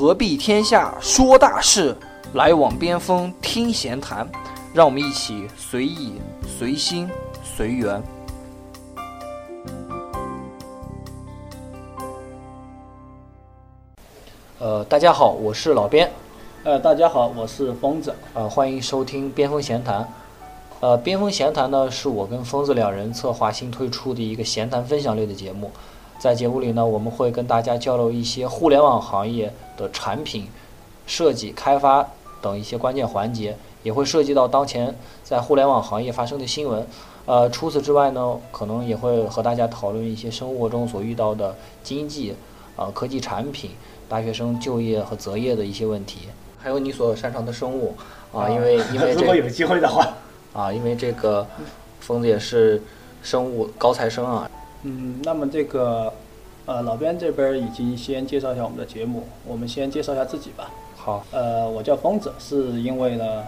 何必天下说大事，来往边锋听闲谈。让我们一起随意、随心、随缘。呃，大家好，我是老边。呃，大家好，我是疯子。呃，欢迎收听边锋闲谈。呃，边锋闲谈呢，是我跟疯子两人策划新推出的一个闲谈分享类的节目。在节目里呢，我们会跟大家交流一些互联网行业的产品设计、开发等一些关键环节，也会涉及到当前在互联网行业发生的新闻。呃，除此之外呢，可能也会和大家讨论一些生活中所遇到的经济、啊科技产品、大学生就业和择业的一些问题，还有你所擅长的生物啊，因为因为 这如果有机会的话，啊，因为这个疯子也是生物高材生啊，嗯，那么这个呃，老边这边已经先介绍一下我们的节目，我们先介绍一下自己吧。好，呃，我叫疯子，是因为呢，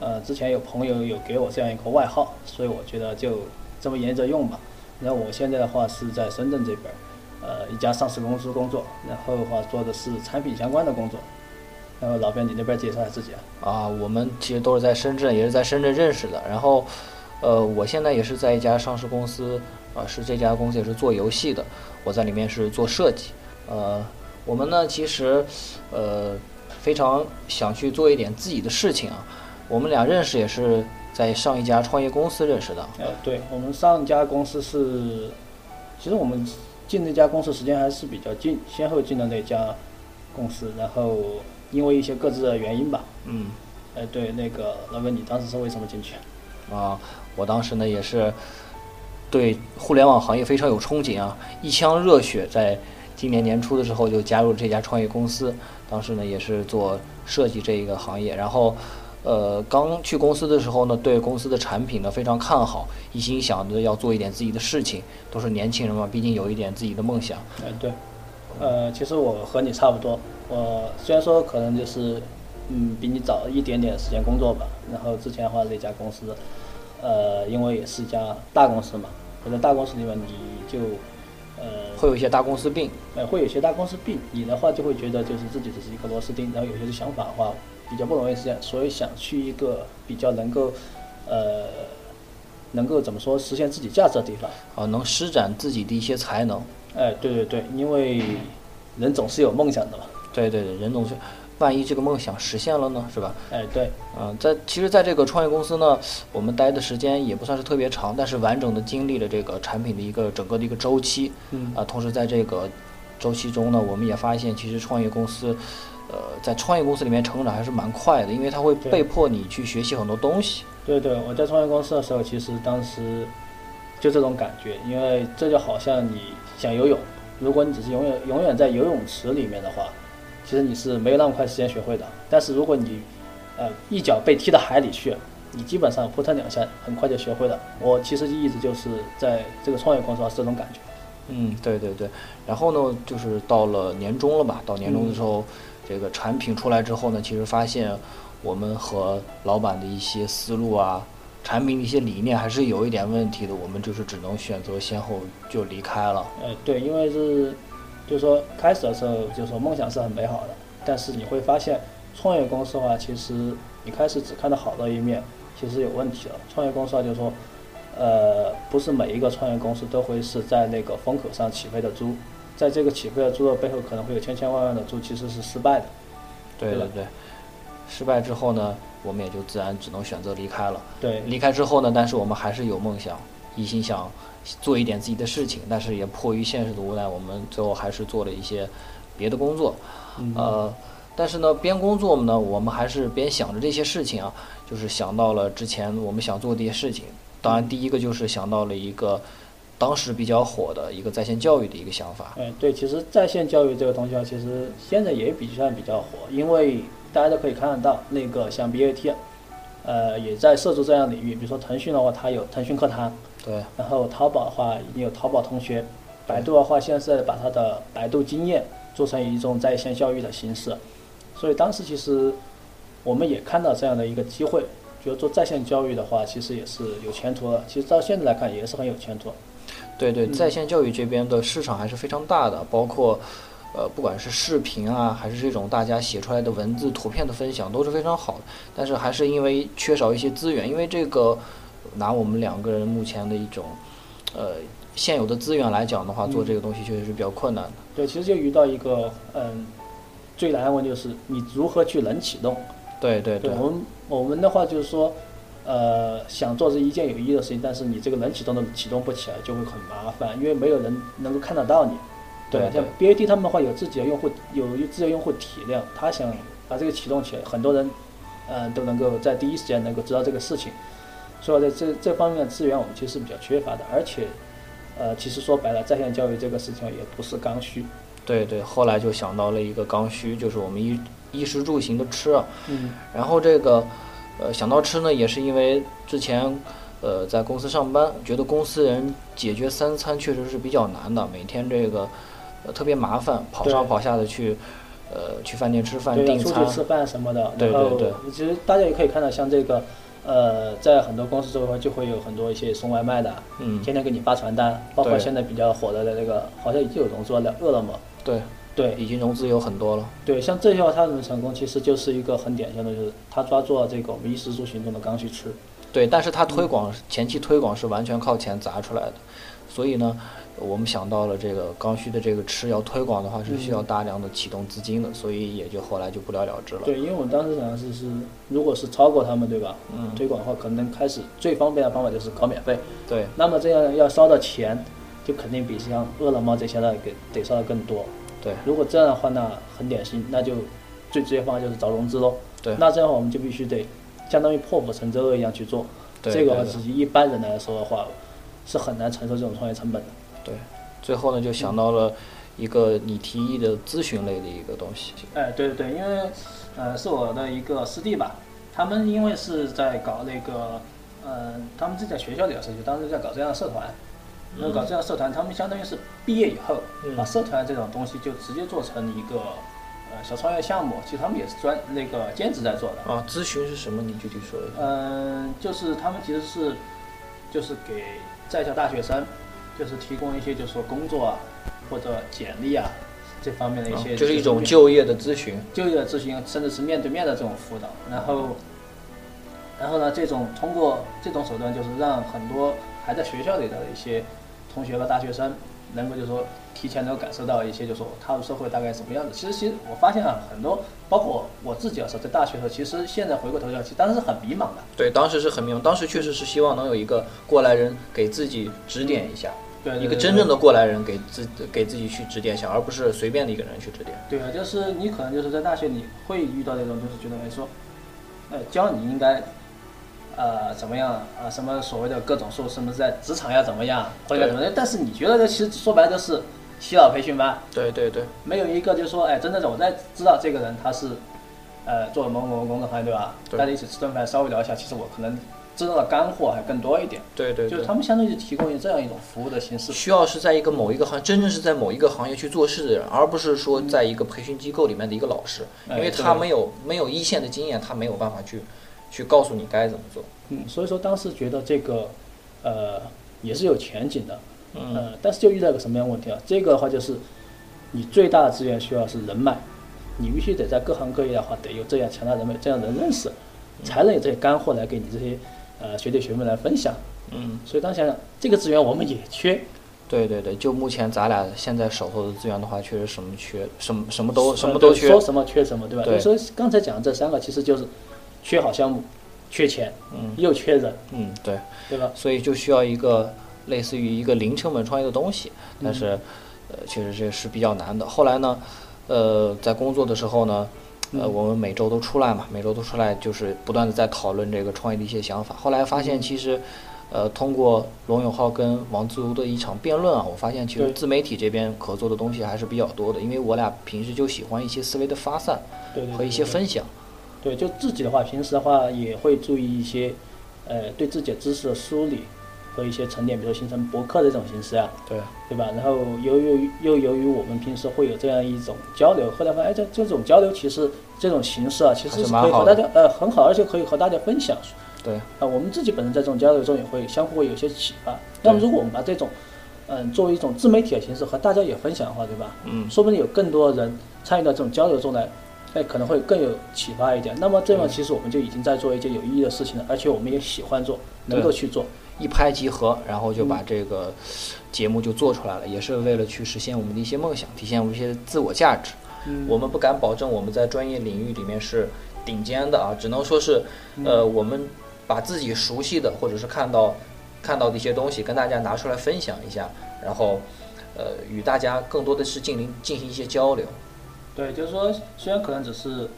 呃，之前有朋友有给我这样一个外号，所以我觉得就这么沿着用吧。然后我现在的话是在深圳这边，呃，一家上市公司工作，然后的话做的是产品相关的工作。然后老边你那边介绍一下自己啊。啊，我们其实都是在深圳，也是在深圳认识的。然后，呃，我现在也是在一家上市公司，啊，是这家公司也是做游戏的，我在里面是做设计。呃，我们呢其实，呃，非常想去做一点自己的事情啊。我们俩认识也是在上一家创业公司认识的。呃，对我们上一家公司是，其实我们进那家公司时间还是比较近，先后进了那家公司，然后因为一些各自的原因吧，嗯，哎，对，那个老板，你当时是为什么进去？啊，我当时呢也是对互联网行业非常有憧憬啊，一腔热血，在今年年初的时候就加入这家创业公司，当时呢也是做设计这一个行业，然后。呃，刚去公司的时候呢，对公司的产品呢非常看好，一心想着要做一点自己的事情。都是年轻人嘛，毕竟有一点自己的梦想。哎，对，呃，其实我和你差不多，我虽然说可能就是，嗯，比你早一点点时间工作吧。然后之前的话，那家公司，呃，因为也是一家大公司嘛，我在大公司里面你就，呃，会有一些大公司病。呃，会有一些大公司病，你的话就会觉得就是自己只是一个螺丝钉，然后有些想法的话比较不容易实现，所以想去一个比较能够，呃，能够怎么说实现自己价值的地方。啊，能施展自己的一些才能。哎，对对对，因为人总是有梦想的嘛。对对对，人总是，万一这个梦想实现了呢，是吧？哎，对，嗯，在其实，在这个创业公司呢，我们待的时间也不算是特别长，但是完整的经历了这个产品的一个整个的一个周期。嗯啊，同时在这个周期中呢，我们也发现，其实创业公司，呃，在创业公司里面成长还是蛮快的，因为它会被迫你去学习很多东西。对对，我在创业公司的时候，其实当时就这种感觉，因为这就好像你想游泳，如果你只是永远永远在游泳池里面的话，其实你是没有那么快时间学会的。但是如果你呃一脚被踢到海里去，你基本上扑腾两下，很快就学会了。我其实一直就是在这个创业公司是这种感觉。嗯，对对对。然后呢，就是到了年终了吧？到年终的时候，嗯这个产品出来之后呢，其实发现我们和老板的一些思路啊，产品的一些理念还是有一点问题的。我们就是只能选择先后就离开了。呃，对，因为是，就是说开始的时候，就是说梦想是很美好的，但是你会发现，创业公司的话，其实你开始只看到好的一面，其实有问题了。创业公司的话，就是说，呃，不是每一个创业公司都会是在那个风口上起飞的猪，在这个起飞的猪的背后，可能会有千千万万的猪其实是失败的。对对对对。失败之后呢，我们也就自然只能选择离开了。对，离开之后呢，但是我们还是有梦想，一心想做一点自己的事情，但是也迫于现实的无奈，我们最后还是做了一些别的工作。嗯呃，但是呢，边工作呢，我们还是边想着这些事情啊，就是想到了之前我们想做的一些事情。当然，第一个就是想到了一个当时比较火的一个在线教育的一个想法。嗯，对，其实在线教育这个东西啊，其实现在也比算比较火，因为大家都可以看得到，那个像 BAT，呃，也在涉足这样领域。比如说腾讯的话，它有腾讯课堂，对，然后淘宝的话，已经有淘宝同学，百度的话，现在是把它的百度经验做成一种在线教育的形式。所以当时其实我们也看到这样的一个机会，觉得做在线教育的话，其实也是有前途的。其实到现在来看，也是很有前途。对对，嗯在线教育这边的市场还是非常大的，包括，呃，不管是视频啊，还是这种大家写出来的文字、图片的分享，都是非常好的。但是还是因为缺少一些资源，因为这个拿我们两个人目前的一种呃现有的资源来讲的话，做这个东西确实是比较困难的。对，其实就遇到一个嗯最难的问题就是你如何去冷启动。对对对，我们我们的话就是说，呃，想做这一件有意义的事情，但是你这个冷启动的启动不起来，就会很麻烦，因为没有人能够看得到你。对，像 BAT 他们的话有自己的用户，有自己的用户体量，他想把这个启动起来，很多人，嗯，都能够在第一时间能够知道这个事情。所以在这这方面的资源，我们其实是比较缺乏的。而且，呃，其实说白了，在线教育这个事情也不是刚需。对对，后来就想到了一个刚需，就是我们衣衣食住行的吃。嗯。然后这个，呃，想到吃呢，也是因为之前。呃，在公司上班，觉得公司人解决三餐确实是比较难的，每天这个呃特别麻烦，跑上跑下的去，呃，去饭店吃饭订餐。出去吃饭什么的。对对对。其实大家也可以看到，像这个，呃，在很多公司中就会有很多一些送外卖的，嗯，天天给你发传单，包括现在比较火的那个，好像已经有融资了，饿了么。对。对。已经融资有很多了。对，像这些话，他能成功其实就是一个很典型的，就是它抓住了这个我们衣食住行中的刚需吃。对，但是它推广前期推广是完全靠钱砸出来的，所以呢，我们想到了这个刚需的这个吃要推广的话是需要大量的启动资金的，所以也就后来就不了了之了。对，因为我们当时想的是是，如果是超过他们，对吧？嗯。推广的话，可能开始最方便的方法就是搞免费。对。那么这样要烧的钱，就肯定比像饿了么这些的给得烧的更多。对。如果这样的话，那很典型，那就最直接方法就是找融资喽。对。那这样的话，我们就必须得。相当于破釜沉舟一样去做，对这个自己一般人来说的话，是很难承受这种创业成本的。对，最后呢就想到了一个你提议的咨询类的一个东西。哎，对对对，因为呃是我的一个师弟吧，他们因为是在搞那个，呃，他们自己在学校里的时候，就当时在搞这样的社团，那搞这样社团，他们相当于是毕业以后，把社团这种东西就直接做成一个。呃，小创业项目，其实他们也是专那个兼职在做的。啊，咨询是什么？你具体说一下。嗯，就是他们其实是，就是给在校大学生，就是提供一些就是说工作啊，或者简历啊这方面的一些。就是一种就业的咨询。就业的咨询，甚至是面对面的这种辅导。然后，然后呢，这种通过这种手段，就是让很多还在学校里的一些同学和大学生，能够就是说。提前能够感受到一些，就是说踏入社会大概什么样子。其实，其实我发现啊，很多包括我自己的时候，在大学的时候，其实现在回过头来，其实当时是很迷茫的。对，当时是很迷茫，当时确实是希望能有一个过来人给自己指点一下，对，一个真正的过来人给自给自己去指点一下，而不是随便的一个人去指点。对啊，就是你可能就是在大学你会遇到那种，就是觉得哎说，呃，教你应该。呃，怎么样啊？什么所谓的各种说什么在职场要怎么样，或者怎么样？但是你觉得这其实说白了都是洗脑培训班。对对对。没有一个就是说，哎，真的我在知道这个人他是，呃，做某某某工作行业对吧？大家一起吃顿饭，稍微聊一下，其实我可能知道的干货还更多一点。对对。就是他们相当于提供这样一种服务的形式。需要是在一个某一个行，真正是在某一个行业去做事的人，而不是说在一个培训机构里面的一个老师，因为他没有没有一线的经验，他没有办法去。去告诉你该怎么做。嗯，所以说当时觉得这个，呃，也是有前景的。嗯。但是就遇到个什么样问题啊？这个的话就是，你最大的资源需要是人脉，你必须得在各行各业的话得有这样强大人脉，这样人认识，才能有这些干货来给你这些呃学弟学妹来分享。嗯。所以当想想，这个资源我们也缺。对对对，就目前咱俩现在手头的资源的话，确实什么缺，什么什么都什么都缺。说什么缺什么，对吧？对。所以刚才讲的这三个，其实就是。缺好项目，缺钱，嗯，又缺人，嗯，对，对吧？所以就需要一个类似于一个零成本创业的东西，但是，呃，确实这是比较难的。后来呢，呃，在工作的时候呢，呃，我们每周都出来嘛，每周都出来，就是不断的在讨论这个创业的一些想法。后来发现，其实，呃，通过龙永浩跟王自如的一场辩论啊，我发现其实自媒体这边可做的东西还是比较多的，因为我俩平时就喜欢一些思维的发散和一些分享。对，就自己的话，平时的话也会注意一些，呃，对自己的知识的梳理和一些沉淀，比如说形成博客这种形式啊，对，对吧？然后由于又由于我们平时会有这样一种交流，后来发现，哎，这这种交流其实这种形式啊，其实是可以和大家呃很好，而且可以和大家分享。对，啊，我们自己本身在这种交流中也会相互会有些启发。那么如果我们把这种嗯，作为一种自媒体的形式和大家也分享的话，对吧？嗯，说不定有更多人参与到这种交流中来，哎，可能会更有启发一点。那么这样其实我们就已经在做一件有意义的事情了，而且我们也喜欢做，能够去做。一拍即合，然后就把这个节目就做出来了，也是为了去实现我们的一些梦想，体现我们一些自我价值。嗯我们不敢保证我们在专业领域里面是顶尖的啊，只能说是，呃，我们把自己熟悉的或者是看到看到的一些东西跟大家拿出来分享一下，然后，呃，与大家更多的是进行进行一些交流。对，就是说，虽然可能只是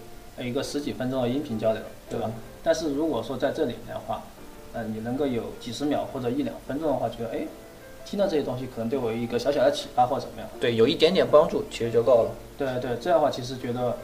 一个十几分钟的音频交流，对吧？但是如果说在这里面的话，呃，你能够有几十秒或者一两分钟的话，觉得哎，听到这些东西可能对我有一个小小的启发或者怎么样？对，有一点点帮助其实就够了。对对，这样的话其实觉得，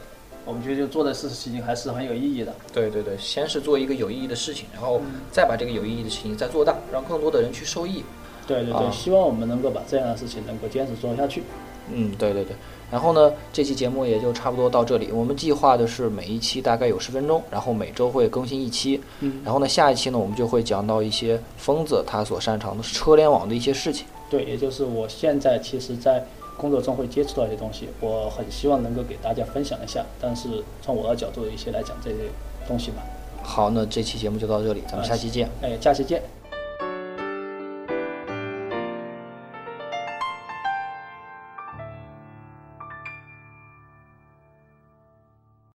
我们觉得就做的事情还是很有意义的。对对对，先是做一个有意义的事情，然后再把这个有意义的事情再做大，让更多的人去受益。对对对，啊希望我们能够把这样的事情能够坚持做下去。嗯，对对对。然后呢，这期节目也就差不多到这里。我们计划的是每一期大概有十分钟，然后每周会更新一期。嗯，然后呢，下一期呢，我们就会讲到一些疯子他所擅长的车联网的一些事情。对，也就是我现在其实，在工作中会接触到一些东西，我很希望能够给大家分享一下。但是从我的角度一些来讲这些东西吧。好，那这期节目就到这里，咱们下期见。哎，下期见。